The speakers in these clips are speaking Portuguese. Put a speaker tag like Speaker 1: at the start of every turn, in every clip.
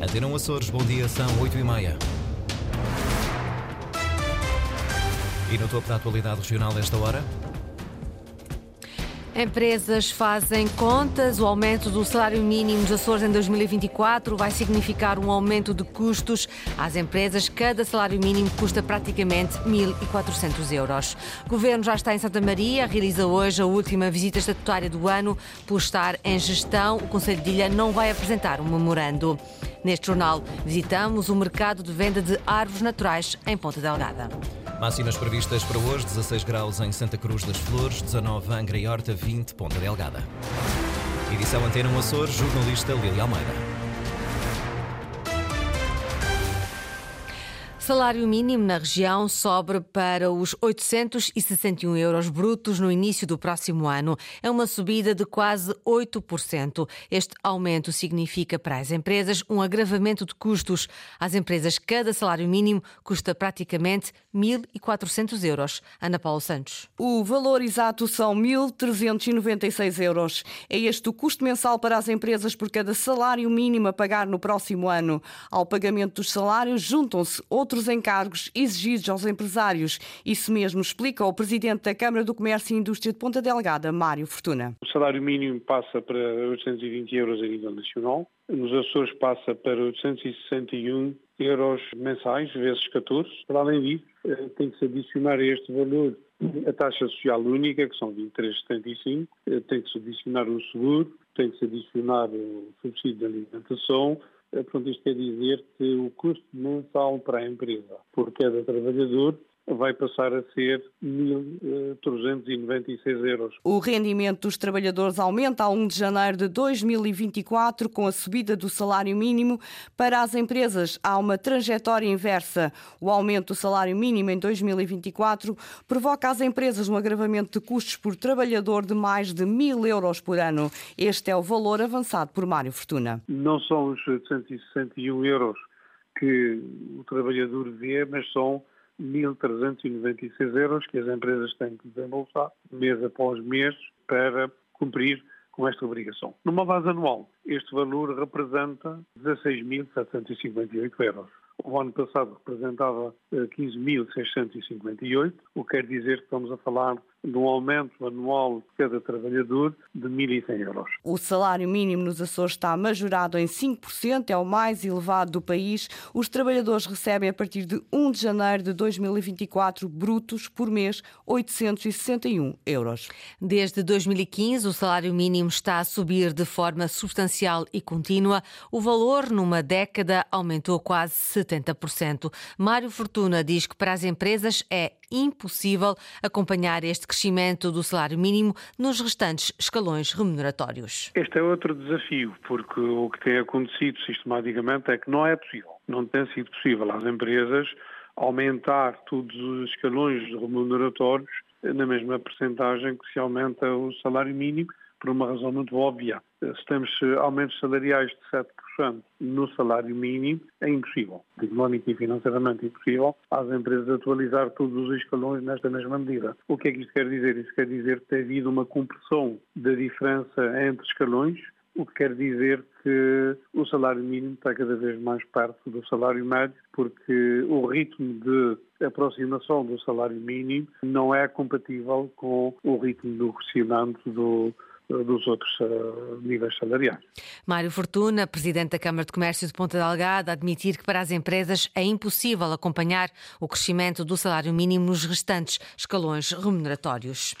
Speaker 1: Antena Açores, bom dia, são 8h30. E no topo da atualidade regional desta hora?
Speaker 2: Empresas fazem contas. O aumento do salário mínimo dos Açores em 2024 vai significar um aumento de custos às empresas. Cada salário mínimo custa praticamente 1.400 euros. O governo já está em Santa Maria, realiza hoje a última visita estatutária do ano. Por estar em gestão, o Conselho de Ilha não vai apresentar um memorando. Neste jornal, visitamos o mercado de venda de árvores naturais em Ponta Delgada.
Speaker 1: Máximas previstas para hoje: 16 graus em Santa Cruz das Flores, 19 Angra e Horta, 20 Ponta Delgada. Edição Antena Açores, jornalista Lili Almeida.
Speaker 2: Salário mínimo na região sobe para os 861 euros brutos no início do próximo ano. É uma subida de quase 8%. Este aumento significa para as empresas um agravamento de custos. Às empresas, cada salário mínimo custa praticamente 1.400 euros. Ana Paula Santos.
Speaker 3: O valor exato são 1.396 euros. É este o custo mensal para as empresas por cada salário mínimo a pagar no próximo ano. Ao pagamento dos salários juntam-se outros outros encargos exigidos aos empresários. Isso mesmo explica o presidente da Câmara do Comércio e Indústria de Ponta Delgada, Mário Fortuna.
Speaker 4: O salário mínimo passa para 820 euros a nível nacional. Nos Açores passa para 861 euros mensais, vezes 14. Para além disso, eh, tem que se adicionar a este valor a taxa social única, que são 23,75, eh, tem que se adicionar o seguro, tem que se adicionar o subsídio de alimentação, portanto, isto quer dizer que o custo mensal para a empresa por cada trabalhador vai passar a ser 1.396 euros.
Speaker 3: O rendimento dos trabalhadores aumenta a 1 de janeiro de 2024 com a subida do salário mínimo. Para as empresas há uma trajetória inversa. O aumento do salário mínimo em 2024 provoca às empresas um agravamento de custos por trabalhador de mais de 1.000 euros por ano. Este é o valor avançado por Mário Fortuna.
Speaker 4: Não são os 161 euros que o trabalhador vê, mas são 1.396 euros que as empresas têm que desembolsar mês após mês para cumprir com esta obrigação. Numa base anual, este valor representa 16.758 euros. O ano passado representava 15.658, eh, o que quer dizer que estamos a falar de um aumento anual de cada trabalhador de 1.100 euros.
Speaker 3: O salário mínimo nos Açores está majorado em 5%, é o mais elevado do país. Os trabalhadores recebem a partir de 1 de janeiro de 2024 brutos por mês 861 euros.
Speaker 2: Desde 2015, o salário mínimo está a subir de forma substancial e contínua. O valor numa década aumentou quase 70%. Mário Fortuna diz que para as empresas é impossível acompanhar este crescimento do salário mínimo nos restantes escalões remuneratórios.
Speaker 4: Este é outro desafio, porque o que tem acontecido sistematicamente é que não é possível, não tem sido possível às empresas aumentar todos os escalões remuneratórios na mesma percentagem que se aumenta o salário mínimo, por uma razão muito óbvia. Se temos aumentos salariais de 7% no salário mínimo, é impossível, económico e financeiramente impossível, às empresas atualizar todos os escalões nesta mesma medida. O que é que isto quer dizer? Isso quer dizer que tem havido uma compressão da diferença entre escalões, o que quer dizer que o salário mínimo está cada vez mais perto do salário médio, porque o ritmo de aproximação do salário mínimo não é compatível com o ritmo do crescimento do dos outros uh, níveis salariais.
Speaker 2: Mário Fortuna, Presidente da Câmara de Comércio de Ponta Delgada, admitir que para as empresas é impossível acompanhar o crescimento do salário mínimo nos restantes escalões remuneratórios.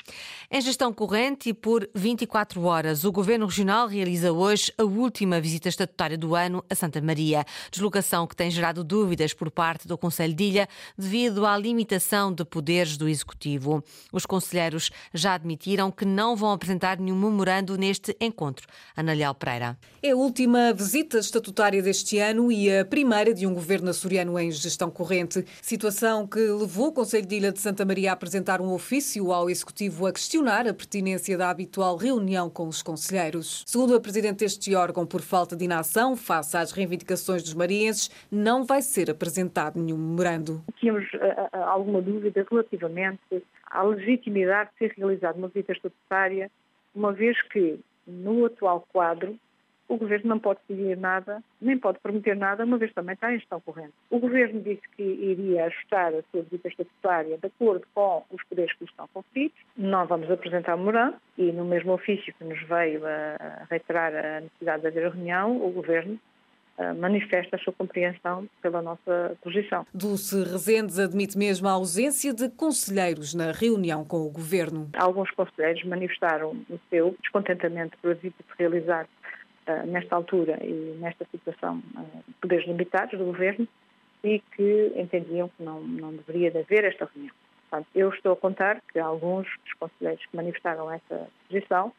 Speaker 2: Em gestão corrente e por 24 horas, o Governo Regional realiza hoje a última visita estatutária do ano a Santa Maria, deslocação que tem gerado dúvidas por parte do Conselho de Ilha devido à limitação de poderes do Executivo. Os conselheiros já admitiram que não vão apresentar nenhum memorando neste encontro. Ana Leal Pereira.
Speaker 5: É a última visita estatutária deste ano e a primeira de um governo açoriano em gestão corrente. Situação que levou o Conselho de Ilha de Santa Maria a apresentar um ofício ao Executivo a questionar a pertinência da habitual reunião com os conselheiros. Segundo a Presidente deste órgão, por falta de inação face às reivindicações dos marienses, não vai ser apresentado nenhum memorando.
Speaker 6: Tínhamos uh, alguma dúvida relativamente à legitimidade de ser realizada uma visita estatutária uma vez que, no atual quadro, o Governo não pode decidir nada, nem pode prometer nada, uma vez também está em gestão corrente. O Governo disse que iria ajustar a sua visita estatutária de acordo com os poderes que lhe estão conferidos. Não vamos apresentar memorando e no mesmo ofício que nos veio a reiterar a necessidade de haver reunião, o Governo manifesta a sua compreensão pela nossa posição.
Speaker 5: Dulce Rezendes admite mesmo a ausência de conselheiros na reunião com o Governo.
Speaker 6: Alguns conselheiros manifestaram o seu descontentamento por a visita se realizar uh, nesta altura e nesta situação uh, poderes limitados do Governo e que entendiam que não, não deveria haver esta reunião. Portanto, eu estou a contar que alguns dos conselheiros que manifestaram essa posição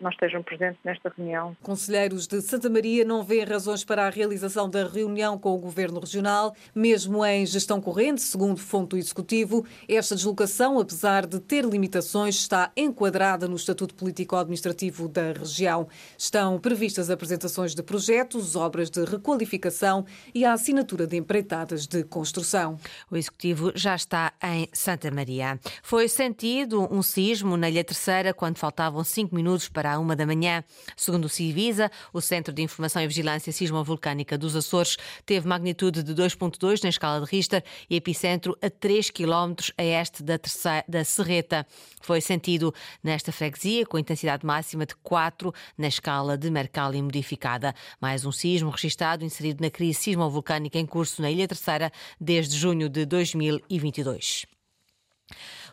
Speaker 6: não estejam presentes nesta reunião.
Speaker 5: Conselheiros de Santa Maria não vêem razões para a realização da reunião com o Governo Regional, mesmo em gestão corrente, segundo fonte do Executivo. Esta deslocação, apesar de ter limitações, está enquadrada no Estatuto Político-Administrativo da região. Estão previstas apresentações de projetos, obras de requalificação e a assinatura de empreitadas de construção.
Speaker 2: O Executivo já está em Santa Maria. Foi sentido um sismo na Ilha Terceira quando faltavam cinco minutos para para a uma da manhã. Segundo o Civisa, o Centro de Informação e Vigilância Sismovolcânica dos Açores teve magnitude de 2.2 na escala de Richter e epicentro a 3 km a este da, terceira, da Serreta. Foi sentido nesta freguesia com intensidade máxima de 4 na escala de Mercalli modificada. Mais um sismo registado inserido na crise sismovolcânica em curso na Ilha Terceira desde junho de 2022.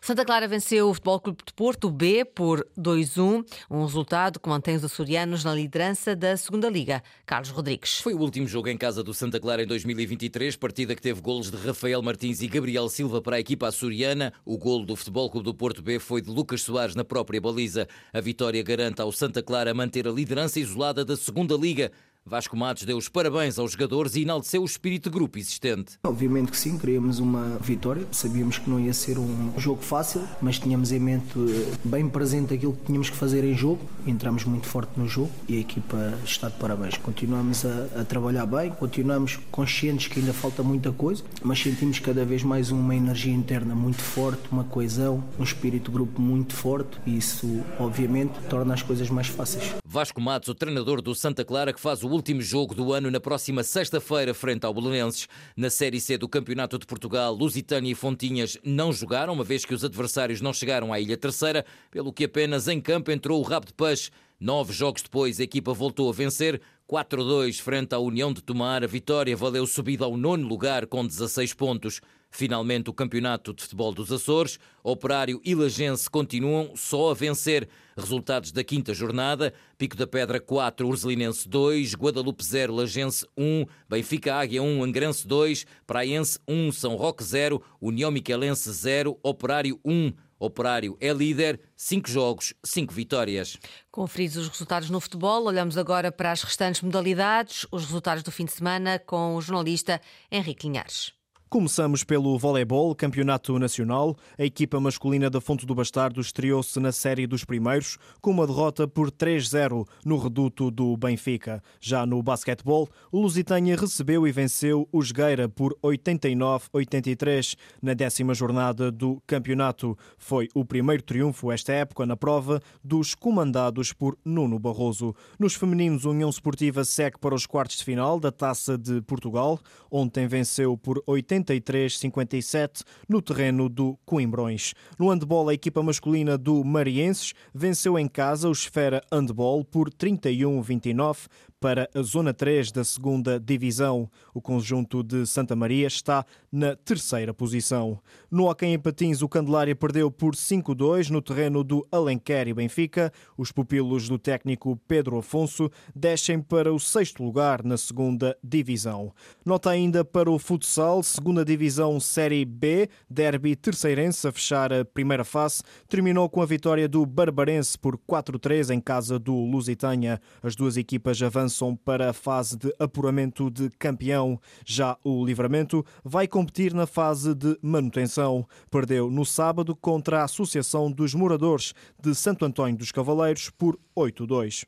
Speaker 2: Santa Clara venceu o Futebol Clube de Porto B por 2-1, um resultado que mantém os açorianos na liderança da Segunda Liga. Carlos Rodrigues.
Speaker 7: Foi o último jogo em casa do Santa Clara em 2023, partida que teve golos de Rafael Martins e Gabriel Silva para a equipa açoriana. O golo do Futebol Clube do Porto B foi de Lucas Soares na própria baliza. A vitória garante ao Santa Clara manter a liderança isolada da Segunda Liga. Vasco Matos deu os parabéns aos jogadores e enalteceu o espírito de grupo existente.
Speaker 8: Obviamente que sim, queríamos uma vitória. Sabíamos que não ia ser um jogo fácil, mas tínhamos em mente eh, bem presente aquilo que tínhamos que fazer em jogo. Entramos muito forte no jogo e a equipa está de parabéns. Continuamos a, a trabalhar bem, continuamos conscientes que ainda falta muita coisa, mas sentimos cada vez mais uma energia interna muito forte, uma coesão, um espírito de grupo muito forte e isso, obviamente, torna as coisas mais fáceis.
Speaker 7: Vasco Matos, o treinador do Santa Clara, que faz o último jogo do ano na próxima sexta-feira frente ao Belenenses. Na Série C do Campeonato de Portugal, Lusitânia e Fontinhas não jogaram, uma vez que os adversários não chegaram à Ilha Terceira, pelo que apenas em campo entrou o rabo de peixe. Nove jogos depois, a equipa voltou a vencer, 4-2 frente à União de Tomar. A vitória valeu subida ao nono lugar com 16 pontos. Finalmente, o Campeonato de Futebol dos Açores, Operário e Lagense continuam só a vencer. Resultados da quinta jornada: Pico da Pedra 4, Urzelinense 2, Guadalupe 0, Lagense 1, Benfica Águia 1, Angrense 2, Praense 1, São Roque 0, União Miquelense 0, Operário 1. Operário é líder, 5 jogos, 5 vitórias.
Speaker 2: Conferidos os resultados no futebol, olhamos agora para as restantes modalidades, os resultados do fim de semana com o jornalista Henrique Linhares.
Speaker 9: Começamos pelo voleibol, campeonato nacional. A equipa masculina da Fonte do Bastardo estreou-se na série dos primeiros, com uma derrota por 3-0 no reduto do Benfica. Já no basquetebol, o Lusitânia recebeu e venceu o Jogueira por 89-83 na décima jornada do campeonato. Foi o primeiro triunfo esta época na prova dos comandados por Nuno Barroso. Nos femininos, União Esportiva segue para os quartos de final da Taça de Portugal. Ontem venceu por 80 73-57 no terreno do Coimbrões. No handball, a equipa masculina do Marienses venceu em casa o Esfera Handball por 31-29 para a Zona 3 da segunda Divisão. O conjunto de Santa Maria está na terceira posição. No Hockey em Patins, o Candelária perdeu por 5-2 no terreno do Alenquer e Benfica. Os pupilos do técnico Pedro Afonso descem para o sexto lugar na segunda Divisão. Nota ainda para o futsal, segunda Divisão Série B, derby terceirense a fechar a primeira fase, terminou com a vitória do Barbarense por 4-3 em casa do Lusitânia. As duas equipas avançam avançam para a fase de apuramento de campeão. Já o Livramento vai competir na fase de manutenção. Perdeu no sábado contra a Associação dos Moradores de Santo Antônio dos Cavaleiros por 8-2.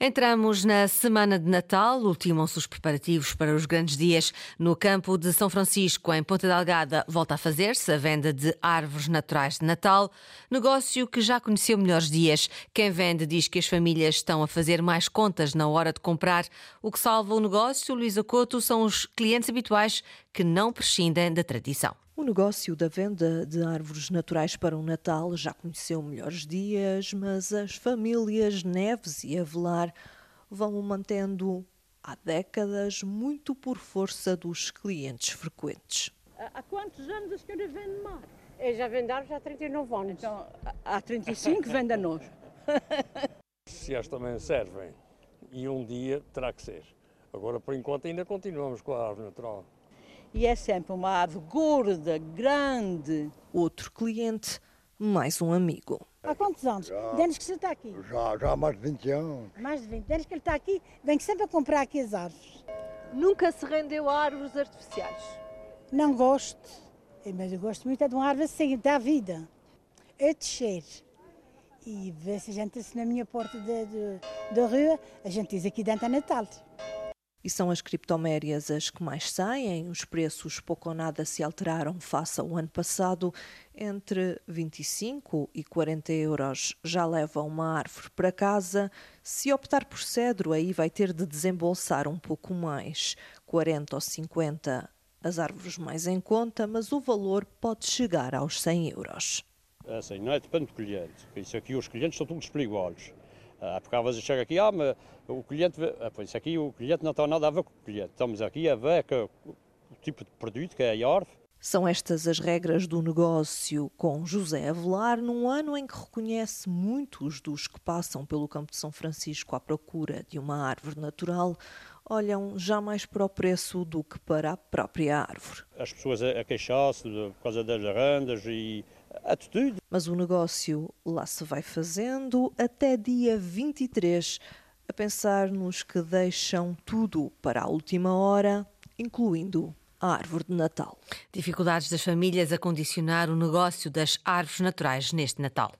Speaker 2: Entramos na semana de Natal, ultimam-se os preparativos para os grandes dias. No campo de São Francisco, em Ponta Delgada, volta a fazer-se a venda de árvores naturais de Natal, negócio que já conheceu melhores dias. Quem vende diz que as famílias estão a fazer mais contas na hora de comprar. O que salva o negócio, Luísa Couto, são os clientes habituais que não prescindem da tradição.
Speaker 10: O negócio da venda de árvores naturais para o Natal já conheceu melhores dias, mas as famílias Neves e Avelar vão o mantendo há décadas, muito por força dos clientes frequentes.
Speaker 11: Há quantos anos a senhora vende mar?
Speaker 12: Eu já vendo árvores há 39 anos.
Speaker 11: Então, há 35 vende a nós.
Speaker 13: Se elas também servem, e um dia terá que ser. Agora, por enquanto, ainda continuamos com a árvore natural
Speaker 11: e é sempre uma árvore gorda, grande.
Speaker 10: Outro cliente, mais um amigo.
Speaker 14: Há quantos anos? Já, que você está aqui?
Speaker 15: Já, já há mais de 20 anos.
Speaker 14: Mais de 20. Desde que ele está aqui, vem sempre a comprar aqui as árvores.
Speaker 10: Nunca se rendeu a árvores artificiais?
Speaker 14: Não gosto. Mas eu gosto muito é de uma árvore assim, da vida. É descer. E ver se a gente, se na minha porta da rua, a gente diz aqui dentro é Natal
Speaker 10: e são as criptomérias as que mais saem. Os preços pouco ou nada se alteraram face ao ano passado. Entre 25 e 40 euros já leva uma árvore para casa. Se optar por cedro, aí vai ter de desembolsar um pouco mais, 40 ou 50 as árvores mais em conta, mas o valor pode chegar aos 100 euros.
Speaker 16: Assim, não é? Depende do cliente. Isso aqui os clientes são todos perigosos. Porque às vezes chega aqui, ah, mas o cliente, ah, pois aqui o cliente não tem nada a ver com o cliente. Estamos aqui a ver que, o tipo de produto que é a árvore.
Speaker 10: São estas as regras do negócio com José Avelar, num ano em que reconhece muitos dos que passam pelo campo de São Francisco à procura de uma árvore natural olham já mais para o preço do que para a própria árvore.
Speaker 16: As pessoas a queixar-se por causa das arandas e atitude.
Speaker 10: Mas o negócio lá se vai fazendo até dia 23, a pensar nos que deixam tudo para a última hora, incluindo a árvore de Natal.
Speaker 2: Dificuldades das famílias a condicionar o negócio das árvores naturais neste Natal.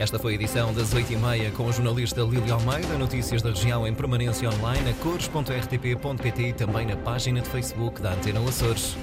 Speaker 1: Esta foi a edição das 8h30 com a jornalista Lili Almeida. Notícias da região em permanência online a cores.rtp.pt e também na página de Facebook da Antena Açores.